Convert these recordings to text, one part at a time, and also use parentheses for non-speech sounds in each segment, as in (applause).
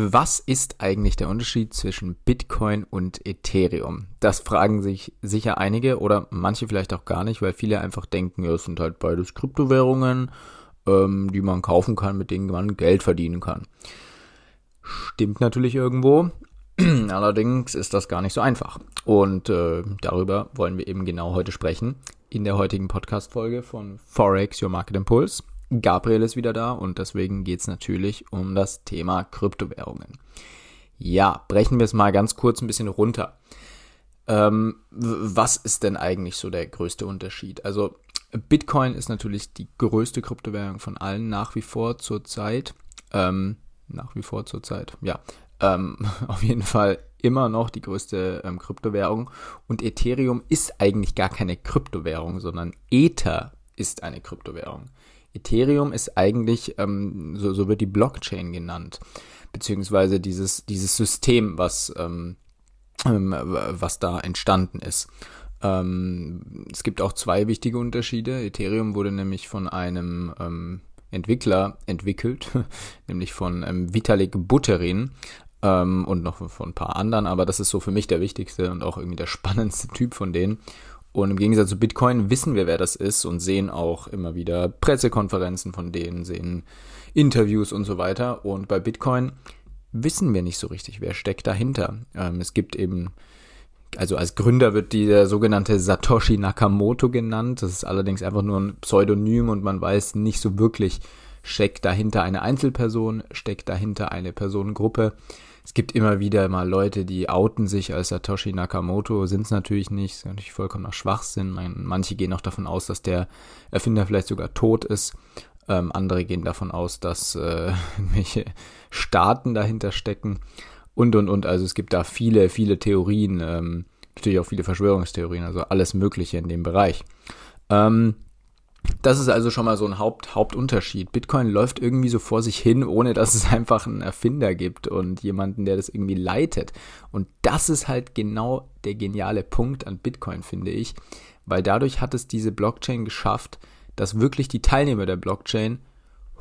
Was ist eigentlich der Unterschied zwischen Bitcoin und Ethereum? Das fragen sich sicher einige oder manche vielleicht auch gar nicht, weil viele einfach denken, ja, es sind halt beides Kryptowährungen, ähm, die man kaufen kann, mit denen man Geld verdienen kann. Stimmt natürlich irgendwo, (clears throat) allerdings ist das gar nicht so einfach. Und äh, darüber wollen wir eben genau heute sprechen in der heutigen Podcast-Folge von Forex Your Market Impulse. Gabriel ist wieder da und deswegen geht es natürlich um das Thema Kryptowährungen. Ja, brechen wir es mal ganz kurz ein bisschen runter. Ähm, was ist denn eigentlich so der größte Unterschied? Also Bitcoin ist natürlich die größte Kryptowährung von allen nach wie vor zurzeit. Ähm, nach wie vor zurzeit, ja. Ähm, (laughs) auf jeden Fall immer noch die größte ähm, Kryptowährung. Und Ethereum ist eigentlich gar keine Kryptowährung, sondern Ether ist eine Kryptowährung. Ethereum ist eigentlich, ähm, so, so wird die Blockchain genannt, beziehungsweise dieses, dieses System, was, ähm, ähm, was da entstanden ist. Ähm, es gibt auch zwei wichtige Unterschiede. Ethereum wurde nämlich von einem ähm, Entwickler entwickelt, (laughs) nämlich von ähm, Vitalik Buterin ähm, und noch von ein paar anderen, aber das ist so für mich der wichtigste und auch irgendwie der (laughs) spannendste Typ von denen. Und im Gegensatz zu Bitcoin wissen wir, wer das ist und sehen auch immer wieder Pressekonferenzen von denen, sehen Interviews und so weiter. Und bei Bitcoin wissen wir nicht so richtig, wer steckt dahinter. Ähm, es gibt eben, also als Gründer wird dieser sogenannte Satoshi Nakamoto genannt. Das ist allerdings einfach nur ein Pseudonym und man weiß nicht so wirklich, steckt dahinter eine Einzelperson, steckt dahinter eine Personengruppe es gibt immer wieder mal Leute, die outen sich als Satoshi Nakamoto, sind es natürlich nicht, ist natürlich vollkommener Schwachsinn. Manche gehen auch davon aus, dass der Erfinder vielleicht sogar tot ist. Ähm, andere gehen davon aus, dass äh, (laughs) irgendwelche Staaten dahinter stecken und und und. Also es gibt da viele, viele Theorien, ähm, natürlich auch viele Verschwörungstheorien, also alles Mögliche in dem Bereich. Ähm, das ist also schon mal so ein Haupt, Hauptunterschied. Bitcoin läuft irgendwie so vor sich hin, ohne dass es einfach einen Erfinder gibt und jemanden, der das irgendwie leitet. Und das ist halt genau der geniale Punkt an Bitcoin, finde ich, weil dadurch hat es diese Blockchain geschafft, dass wirklich die Teilnehmer der Blockchain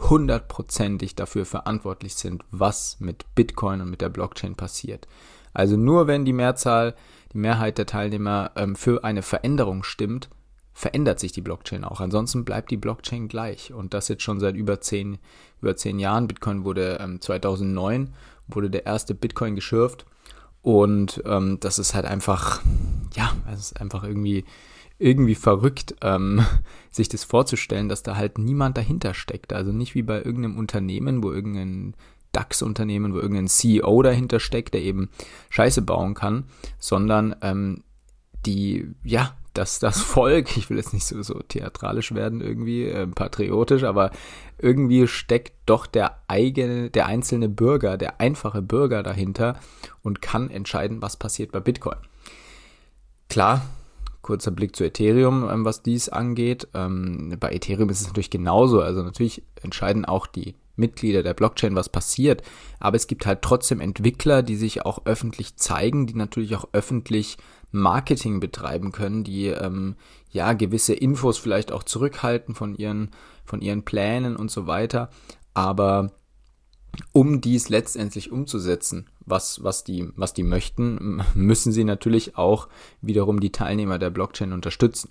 hundertprozentig dafür verantwortlich sind, was mit Bitcoin und mit der Blockchain passiert. Also nur wenn die Mehrzahl, die Mehrheit der Teilnehmer ähm, für eine Veränderung stimmt, verändert sich die Blockchain auch. Ansonsten bleibt die Blockchain gleich. Und das jetzt schon seit über zehn, über zehn Jahren. Bitcoin wurde ähm, 2009, wurde der erste Bitcoin geschürft. Und ähm, das ist halt einfach, ja, es ist einfach irgendwie, irgendwie verrückt, ähm, (laughs) sich das vorzustellen, dass da halt niemand dahinter steckt. Also nicht wie bei irgendeinem Unternehmen, wo irgendein DAX-Unternehmen, wo irgendein CEO dahinter steckt, der eben Scheiße bauen kann, sondern ähm, die, ja, dass das Volk, ich will jetzt nicht so, so theatralisch werden irgendwie, äh, patriotisch, aber irgendwie steckt doch der eigene, der einzelne Bürger, der einfache Bürger dahinter und kann entscheiden, was passiert bei Bitcoin. Klar, kurzer Blick zu Ethereum, ähm, was dies angeht. Ähm, bei Ethereum ist es natürlich genauso. Also natürlich entscheiden auch die Mitglieder der Blockchain, was passiert. Aber es gibt halt trotzdem Entwickler, die sich auch öffentlich zeigen, die natürlich auch öffentlich Marketing betreiben können, die ähm, ja gewisse Infos vielleicht auch zurückhalten von ihren von ihren Plänen und so weiter, aber um dies letztendlich umzusetzen, was, was, die, was die möchten, müssen sie natürlich auch wiederum die Teilnehmer der Blockchain unterstützen.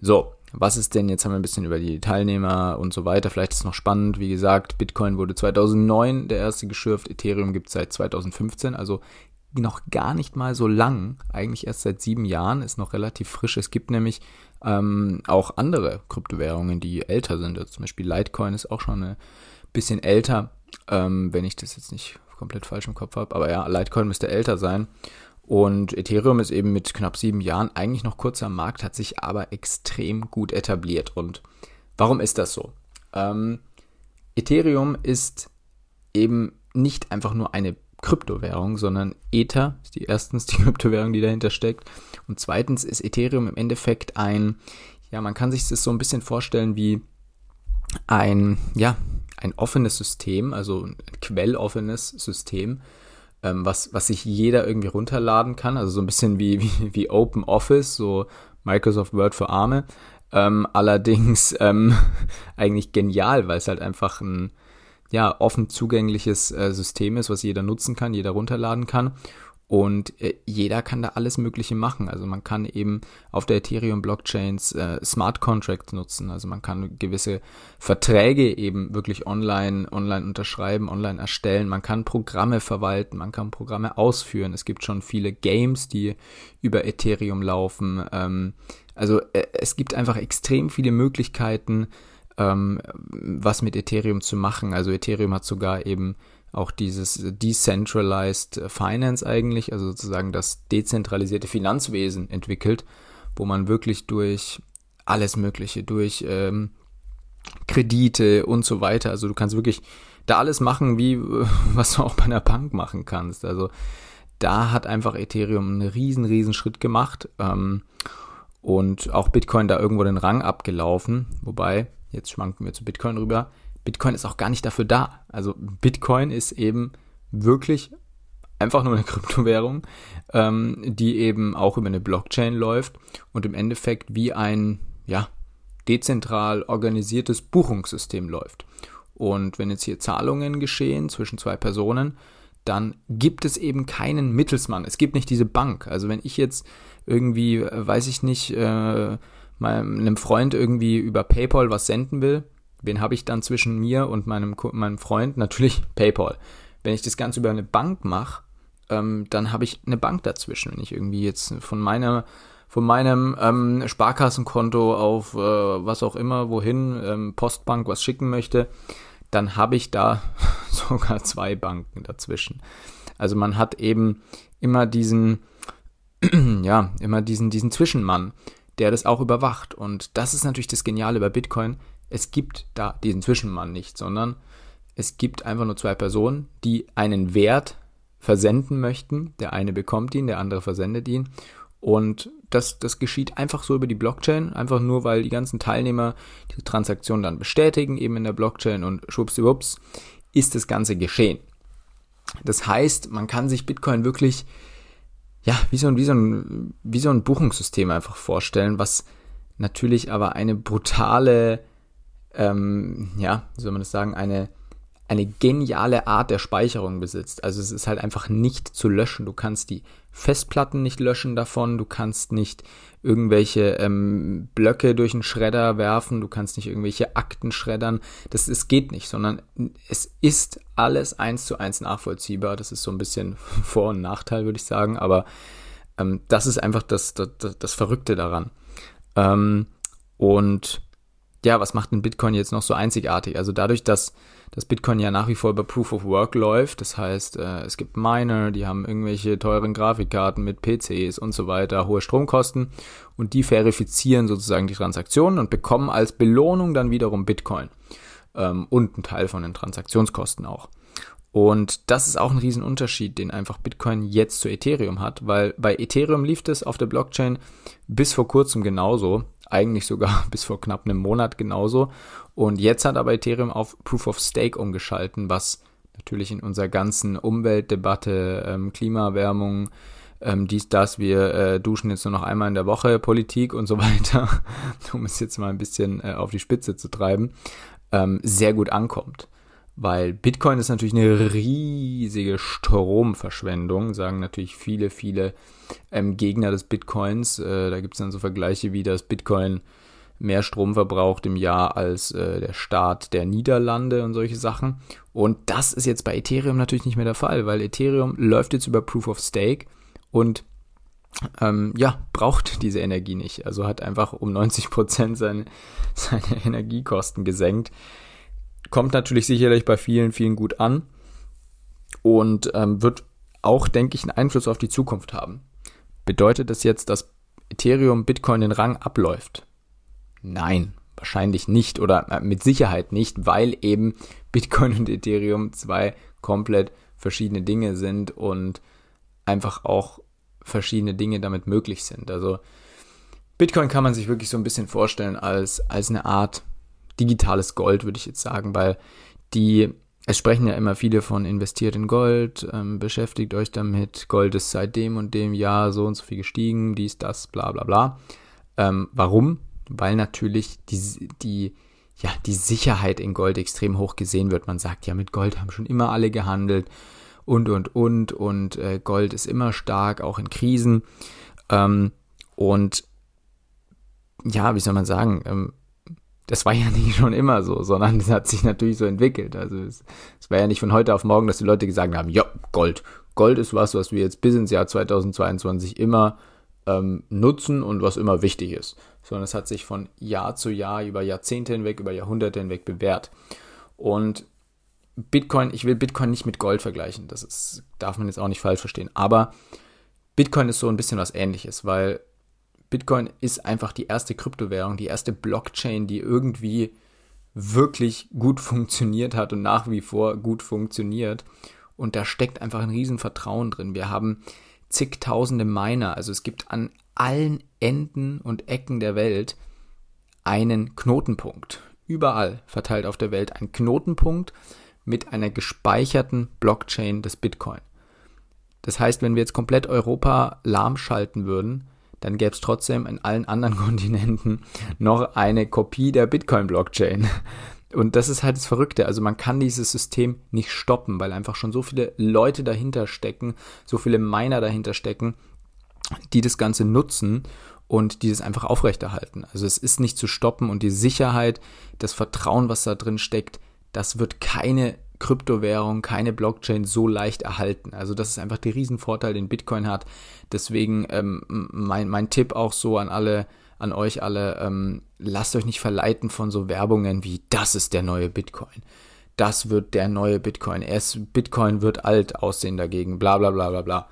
So, was ist denn, jetzt haben wir ein bisschen über die Teilnehmer und so weiter, vielleicht ist noch spannend, wie gesagt, Bitcoin wurde 2009 der erste geschürft, Ethereum gibt es seit 2015, also noch gar nicht mal so lang, eigentlich erst seit sieben Jahren, ist noch relativ frisch. Es gibt nämlich ähm, auch andere Kryptowährungen, die älter sind. Also zum Beispiel Litecoin ist auch schon ein bisschen älter, ähm, wenn ich das jetzt nicht komplett falsch im Kopf habe. Aber ja, Litecoin müsste älter sein. Und Ethereum ist eben mit knapp sieben Jahren eigentlich noch kurz am Markt, hat sich aber extrem gut etabliert. Und warum ist das so? Ähm, Ethereum ist eben nicht einfach nur eine Kryptowährung, sondern Ether ist die erstens die (laughs) Kryptowährung, die dahinter steckt. Und zweitens ist Ethereum im Endeffekt ein, ja, man kann sich das so ein bisschen vorstellen wie ein, ja, ein offenes System, also ein quelloffenes System, ähm, was, was sich jeder irgendwie runterladen kann. Also so ein bisschen wie, (laughs) wie, wie Open Office, so Microsoft Word für Arme. Ähm, allerdings ähm, (laughs) eigentlich genial, weil es halt einfach ein ja, offen zugängliches äh, System ist, was jeder nutzen kann, jeder runterladen kann. Und äh, jeder kann da alles Mögliche machen. Also man kann eben auf der Ethereum-Blockchains äh, Smart Contracts nutzen. Also man kann gewisse Verträge eben wirklich online, online unterschreiben, online erstellen. Man kann Programme verwalten, man kann Programme ausführen. Es gibt schon viele Games, die über Ethereum laufen. Ähm, also äh, es gibt einfach extrem viele Möglichkeiten, ähm, was mit Ethereum zu machen. Also Ethereum hat sogar eben auch dieses Decentralized Finance eigentlich, also sozusagen das dezentralisierte Finanzwesen entwickelt, wo man wirklich durch alles Mögliche, durch ähm, Kredite und so weiter, also du kannst wirklich da alles machen, wie (laughs) was du auch bei einer Bank machen kannst. Also da hat einfach Ethereum einen riesen, riesen Schritt gemacht ähm, und auch Bitcoin da irgendwo den Rang abgelaufen, wobei, jetzt schwanken wir zu Bitcoin rüber, Bitcoin ist auch gar nicht dafür da. Also Bitcoin ist eben wirklich einfach nur eine (laughs) Kryptowährung, ähm, die eben auch über eine Blockchain läuft und im Endeffekt wie ein, ja, dezentral organisiertes Buchungssystem läuft. Und wenn jetzt hier Zahlungen geschehen zwischen zwei Personen, dann gibt es eben keinen Mittelsmann. Es gibt nicht diese Bank. Also wenn ich jetzt irgendwie, äh, weiß ich nicht, äh, meinem Freund irgendwie über PayPal was senden will, Wen habe ich dann zwischen mir und meinem, meinem Freund? Natürlich (laughs) PayPal. Wenn ich das Ganze über eine Bank mache, ähm, dann habe ich eine Bank dazwischen. Wenn ich irgendwie jetzt von meiner von meinem ähm, Sparkassenkonto auf äh, was auch immer, wohin, ähm, Postbank was schicken möchte, dann habe ich da (laughs) sogar zwei Banken dazwischen. Also man hat eben immer diesen, (clears throat) ja, immer diesen, diesen Zwischenmann, der das auch überwacht. Und das ist natürlich das Geniale bei Bitcoin es gibt da diesen Zwischenmann nicht, sondern es gibt einfach nur zwei Personen, die einen Wert versenden möchten. Der eine bekommt ihn, der andere versendet ihn. Und das, das geschieht einfach so über die Blockchain, einfach nur, weil die ganzen Teilnehmer diese Transaktion dann bestätigen, eben in der Blockchain und schwuppsiwupps ist das Ganze geschehen. Das heißt, man kann sich Bitcoin wirklich, ja, wie so ein, wie so ein, wie so ein Buchungssystem einfach vorstellen, was natürlich aber eine brutale ähm, ja, wie soll man das sagen, eine, eine geniale Art der Speicherung besitzt. Also es ist halt einfach nicht zu löschen. Du kannst die Festplatten nicht löschen davon, du kannst nicht irgendwelche ähm, Blöcke durch einen Schredder werfen, du kannst nicht irgendwelche Akten schreddern. Das, das geht nicht, sondern es ist alles eins zu eins nachvollziehbar. Das ist so ein bisschen (laughs) Vor- und Nachteil, würde ich sagen, aber ähm, das ist einfach das, das, das Verrückte daran. Ähm, und ja, was macht denn Bitcoin jetzt noch so einzigartig? Also dadurch, dass das Bitcoin ja nach wie vor über Proof of Work läuft, das heißt, äh, es gibt Miner, die haben irgendwelche teuren Grafikkarten mit PCs und so weiter, hohe Stromkosten. Und die verifizieren sozusagen die Transaktionen und bekommen als Belohnung dann wiederum Bitcoin. Ähm, und einen Teil von den Transaktionskosten auch. Und das ist auch ein Riesenunterschied, den einfach Bitcoin jetzt zu Ethereum hat, weil bei Ethereum lief es auf der Blockchain bis vor kurzem genauso eigentlich sogar (laughs) bis vor knapp einem Monat genauso. Und jetzt hat aber Ethereum auf Proof of Stake umgeschalten, was natürlich in unserer ganzen Umweltdebatte, ähm, Klimaerwärmung, ähm, dies, das, wir äh, duschen jetzt nur noch einmal in der Woche, Politik und so (laughs) weiter, um es jetzt mal ein bisschen äh, auf die Spitze zu treiben, ähm, sehr gut ankommt. Weil Bitcoin ist natürlich eine riesige Stromverschwendung, sagen natürlich viele, viele ähm, Gegner des Bitcoins. Äh, da gibt es dann so Vergleiche wie, dass Bitcoin mehr Strom verbraucht im Jahr als äh, der Staat der Niederlande und solche Sachen. Und das ist jetzt bei Ethereum natürlich nicht mehr der Fall, weil Ethereum läuft jetzt über Proof of Stake und ähm, ja, braucht diese Energie nicht. Also hat einfach um 90 Prozent seine, (laughs) seine Energiekosten gesenkt. Kommt natürlich sicherlich bei vielen, vielen gut an und ähm, wird auch, denke ich, einen Einfluss auf die Zukunft haben. Bedeutet das jetzt, dass Ethereum Bitcoin den Rang abläuft? Nein, wahrscheinlich nicht oder äh, mit Sicherheit nicht, weil eben Bitcoin (laughs) und Ethereum zwei komplett verschiedene Dinge sind und einfach auch verschiedene Dinge damit möglich sind. Also Bitcoin kann man sich wirklich so ein bisschen vorstellen als, als eine Art digitales Gold, würde ich jetzt sagen, weil die, es sprechen ja immer viele von investiert in Gold, ähm, beschäftigt euch damit, Gold ist seit dem und dem Jahr so und so viel gestiegen, dies, das, bla bla bla. Ähm, warum? Weil natürlich die, die, ja, die Sicherheit in Gold extrem hoch gesehen wird. Man sagt ja, mit Gold haben schon immer alle gehandelt und, und, und. Und äh, Gold ist immer stark, auch in Krisen. Ähm, und ja, wie soll man sagen, ähm, das war ja (laughs) nicht schon immer so, sondern es hat sich natürlich so entwickelt. Also es, es war ja nicht von heute auf morgen, dass die Leute gesagt haben, ja, Gold. Gold ist was, was wir jetzt bis ins Jahr 2022 immer ähm, nutzen und was immer wichtig ist. Sondern es hat sich von Jahr zu Jahr, über Jahrzehnte hinweg, über Jahrhunderte hinweg bewährt. Und Bitcoin, ich will Bitcoin nicht mit Gold vergleichen, das ist, darf man jetzt auch nicht falsch verstehen. Aber Bitcoin ist so ein bisschen was ähnliches, weil Bitcoin ist einfach die erste Kryptowährung, die erste Blockchain, die irgendwie wirklich gut funktioniert hat und nach wie vor gut funktioniert. Und da steckt einfach ein Riesenvertrauen drin. Wir haben zigtausende Miner, also es gibt an allen Enden und Ecken der Welt einen Knotenpunkt. Überall verteilt auf der Welt ein Knotenpunkt mit einer gespeicherten Blockchain des Bitcoin. Das heißt, wenn wir jetzt komplett Europa lahmschalten würden, dann gäbe es trotzdem in allen anderen (laughs) Kontinenten noch eine Kopie der Bitcoin-Blockchain. Und das ist halt das Verrückte. Also man kann dieses System nicht stoppen, weil einfach schon so viele Leute dahinter stecken, so viele Miner dahinter stecken, die das Ganze nutzen und die das einfach aufrechterhalten. Also es ist nicht zu stoppen und die Sicherheit, das Vertrauen, was da drin steckt, das wird keine Kryptowährung, keine Blockchain so leicht erhalten. Also das ist einfach der Riesenvorteil, den Bitcoin hat. Deswegen ähm, mein, mein Tipp auch so an alle, an euch alle, ähm, lasst euch nicht verleiten von so Werbungen wie das ist der neue Bitcoin. Das wird der neue Bitcoin. Erst Bitcoin wird alt aussehen dagegen, bla bla bla bla bla.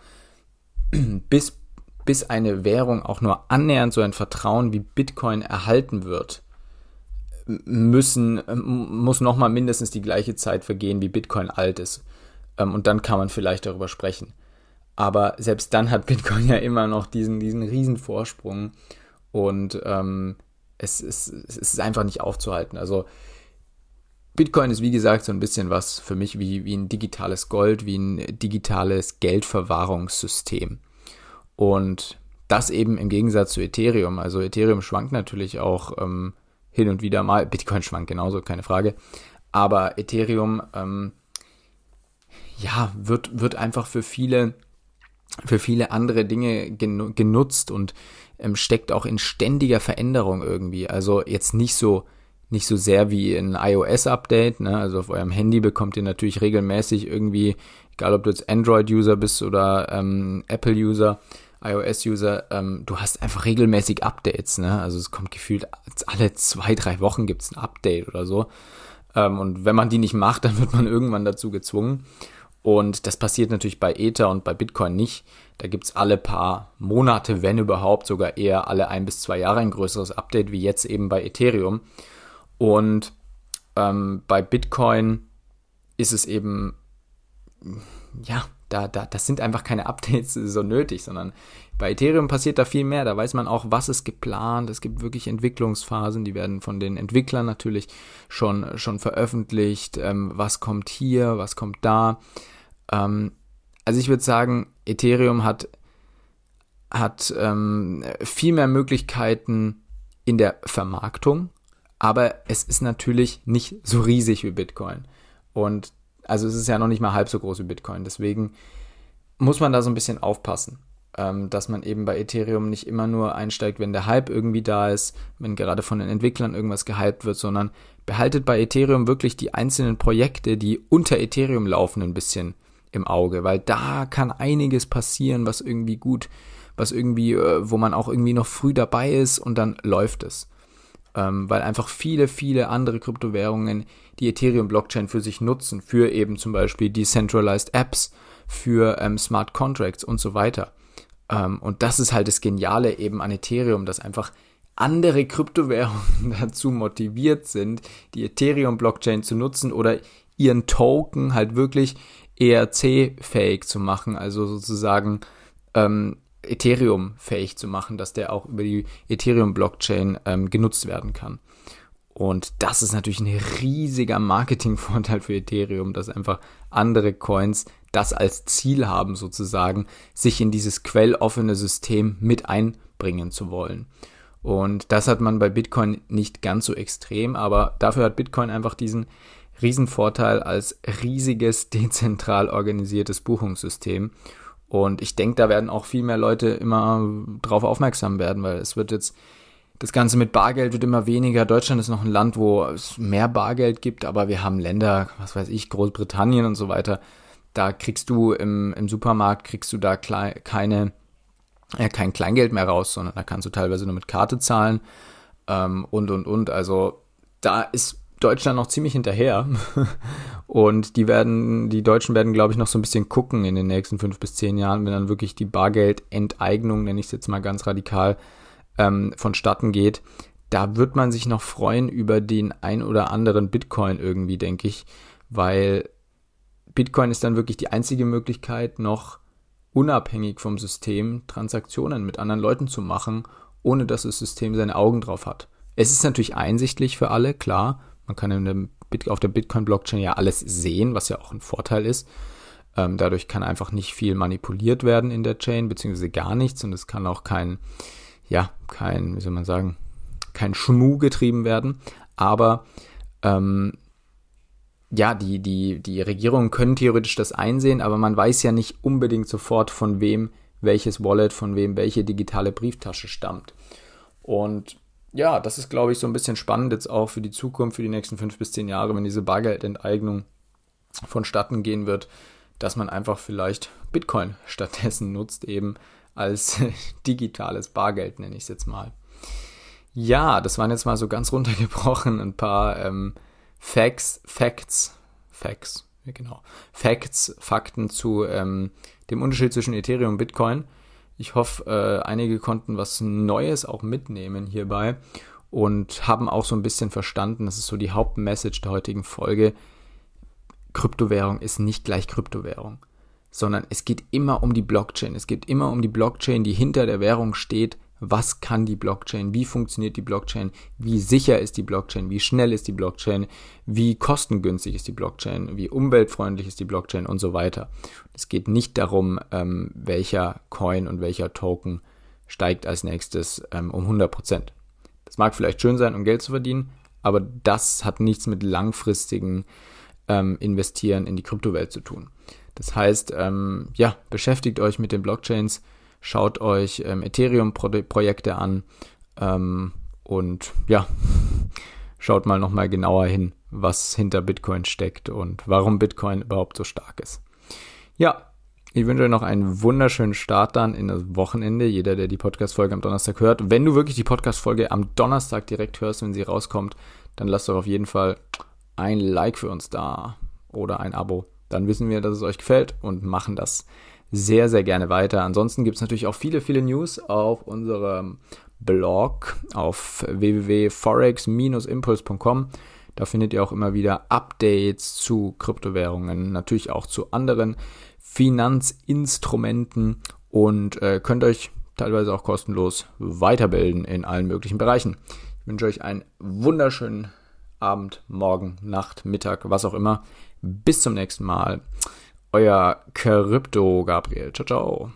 (clears throat) Bis, bis eine Währung auch nur annähernd so ein Vertrauen wie Bitcoin erhalten wird, müssen, muss nochmal mindestens die gleiche Zeit vergehen, wie Bitcoin alt ist. Ähm, und dann kann man vielleicht darüber sprechen. Aber selbst dann hat (laughs) Bitcoin ja immer noch diesen, diesen riesen Vorsprung und ähm, es, ist, es ist einfach nicht aufzuhalten. Also Bitcoin ist wie gesagt so ein bisschen was für mich wie, wie ein digitales Gold, wie ein digitales Geldverwahrungssystem. Und das eben im Gegensatz zu Ethereum. Also Ethereum schwankt natürlich auch ähm, hin und wieder mal. Bitcoin schwankt genauso, keine Frage. Aber Ethereum, ähm, ja, wird, wird einfach für viele, für viele andere Dinge genutzt und ähm, steckt auch in ständiger Veränderung irgendwie. Also jetzt nicht so, nicht so sehr wie ein iOS-Update. Ne? Also auf eurem Handy bekommt ihr natürlich regelmäßig irgendwie, egal ob du jetzt Android-User bist oder ähm, Apple-User, iOS-User, ähm, du hast einfach regelmäßig Updates, ne? Also es kommt gefühlt alle zwei, drei Wochen gibt's ein Update oder so. Ähm, und wenn man die nicht macht, (laughs) dann wird man irgendwann dazu gezwungen. Und das passiert natürlich bei Ether und bei Bitcoin nicht. Da gibt's alle paar Monate, wenn überhaupt, sogar eher alle ein bis zwei Jahre ein größeres Update, wie jetzt eben bei Ethereum. Und ähm, bei Bitcoin ist es eben, ja, da, da, das sind einfach keine Updates (laughs) so nötig, sondern bei Ethereum passiert da viel mehr. Da weiß man auch, was ist geplant. Es gibt wirklich Entwicklungsphasen, die werden von den Entwicklern natürlich schon, schon veröffentlicht. Ähm, was kommt hier, was kommt da. Ähm, also ich würde sagen, Ethereum hat, hat ähm, viel mehr Möglichkeiten in der Vermarktung, aber es ist natürlich nicht so riesig wie Bitcoin. Und also es ist ja noch nicht mal halb so groß wie Bitcoin. Deswegen muss man da so ein bisschen aufpassen, ähm, dass man eben bei Ethereum nicht immer nur einsteigt, wenn der Hype irgendwie da ist, wenn gerade von den Entwicklern irgendwas gehypt wird, sondern behaltet bei Ethereum wirklich die einzelnen Projekte, die unter Ethereum laufen, ein bisschen im Auge, weil da kann einiges passieren, was irgendwie gut, was irgendwie, äh, wo man auch irgendwie noch früh dabei ist und dann läuft es ähm, weil einfach viele, viele andere Kryptowährungen die Ethereum-Blockchain für sich nutzen, für eben zum Beispiel Decentralized Apps, für ähm, Smart Contracts und so weiter. Ähm, und das ist halt das Geniale eben an Ethereum, dass einfach andere Kryptowährungen (laughs) dazu motiviert sind, die Ethereum-Blockchain zu nutzen oder ihren Token halt wirklich ERC-fähig zu machen, also sozusagen ähm, Ethereum fähig zu machen, dass der auch über die Ethereum-Blockchain ähm, genutzt werden kann. Und das ist natürlich ein riesiger Marketingvorteil für Ethereum, dass einfach andere Coins das als Ziel haben, sozusagen, sich in dieses quelloffene System mit einbringen zu wollen. Und das hat man bei Bitcoin nicht ganz so extrem, aber dafür hat Bitcoin einfach diesen Riesenvorteil als riesiges, dezentral organisiertes Buchungssystem. Und ich denke, da werden auch viel mehr Leute immer drauf aufmerksam werden, weil es wird jetzt, das Ganze mit Bargeld wird immer weniger. Deutschland ist noch ein Land, wo es mehr Bargeld gibt, aber wir haben Länder, was weiß ich, Großbritannien und so weiter. Da kriegst du im, im Supermarkt, kriegst du da klei keine, äh, kein Kleingeld mehr raus, sondern da kannst du teilweise nur mit Karte zahlen ähm, und, und, und. Also da ist Deutschland noch ziemlich hinterher. (laughs) Und die werden, die Deutschen werden, glaube ich, noch so ein bisschen gucken in den nächsten fünf bis zehn Jahren, wenn dann wirklich die Bargeldenteignung, nenne ich es jetzt mal ganz radikal, ähm, vonstatten geht. Da wird man sich noch freuen über den ein oder anderen Bitcoin irgendwie, denke ich, weil Bitcoin ist dann wirklich die einzige Möglichkeit, noch unabhängig vom System Transaktionen mit anderen Leuten zu machen, ohne dass das System seine Augen drauf hat. Es ist natürlich einsichtlich für alle, klar, man kann auf der Bitcoin-Blockchain ja alles sehen, was ja auch ein Vorteil ist. Ähm, dadurch kann einfach nicht viel manipuliert werden in der Chain, beziehungsweise gar nichts. Und es kann auch kein, ja, kein, wie soll man sagen, kein Schmu getrieben werden. Aber ähm, ja, die, die, die Regierungen können theoretisch das einsehen, aber man weiß ja nicht unbedingt sofort, von wem welches Wallet, von wem welche digitale Brieftasche stammt. Und ja, das ist, glaube ich, so ein bisschen spannend jetzt auch für die Zukunft, für die nächsten fünf bis zehn Jahre, wenn diese Bargeldenteignung vonstatten gehen wird, dass man einfach vielleicht Bitcoin (laughs) stattdessen nutzt, eben als (laughs) digitales Bargeld, nenne ich es jetzt mal. Ja, das waren jetzt mal so ganz runtergebrochen ein paar ähm, Facts, Facts, Facts, genau, Facts, Fakten zu ähm, dem Unterschied zwischen Ethereum und Bitcoin. Ich hoffe, äh, einige konnten was Neues auch mitnehmen hierbei und haben auch so ein bisschen verstanden, das ist so die Hauptmessage der heutigen Folge. Kryptowährung ist nicht gleich Kryptowährung, sondern es geht immer um die Blockchain. Es geht immer um die Blockchain, die hinter der Währung steht, was kann die Blockchain, wie funktioniert die Blockchain, wie sicher ist die Blockchain, wie schnell ist die Blockchain, wie kostengünstig ist die Blockchain, wie umweltfreundlich ist die Blockchain und so weiter. Es geht nicht darum, ähm, welcher Coin und welcher Token steigt als nächstes ähm, um 100 Prozent. Das mag vielleicht schön sein, um Geld zu verdienen, aber das hat nichts mit langfristigen ähm, Investieren in die Kryptowelt zu tun. Das heißt, ähm, ja, beschäftigt euch mit den Blockchains, Schaut euch ähm, Ethereum-Projekte an ähm, und ja, (laughs) schaut mal nochmal genauer hin, was hinter Bitcoin steckt und warum Bitcoin überhaupt so stark ist. Ja, ich wünsche euch noch einen wunderschönen Start dann in das Wochenende. Jeder, der die Podcast-Folge am Donnerstag hört. Wenn du wirklich die Podcast-Folge am Donnerstag direkt hörst, wenn sie rauskommt, dann lasst doch auf jeden Fall ein Like für uns da oder ein Abo. Dann wissen wir, dass es euch gefällt und machen das sehr, sehr gerne weiter. Ansonsten gibt es natürlich auch viele, viele News auf unserem Blog auf www.forex-impuls.com. Da findet ihr auch immer wieder Updates zu Kryptowährungen, natürlich auch zu anderen Finanzinstrumenten und äh, könnt euch teilweise auch kostenlos weiterbilden in allen möglichen Bereichen. Ich wünsche euch einen wunderschönen Abend, Morgen, Nacht, Mittag, was auch immer. Bis zum nächsten Mal. Euer Krypto Gabriel. Ciao, ciao.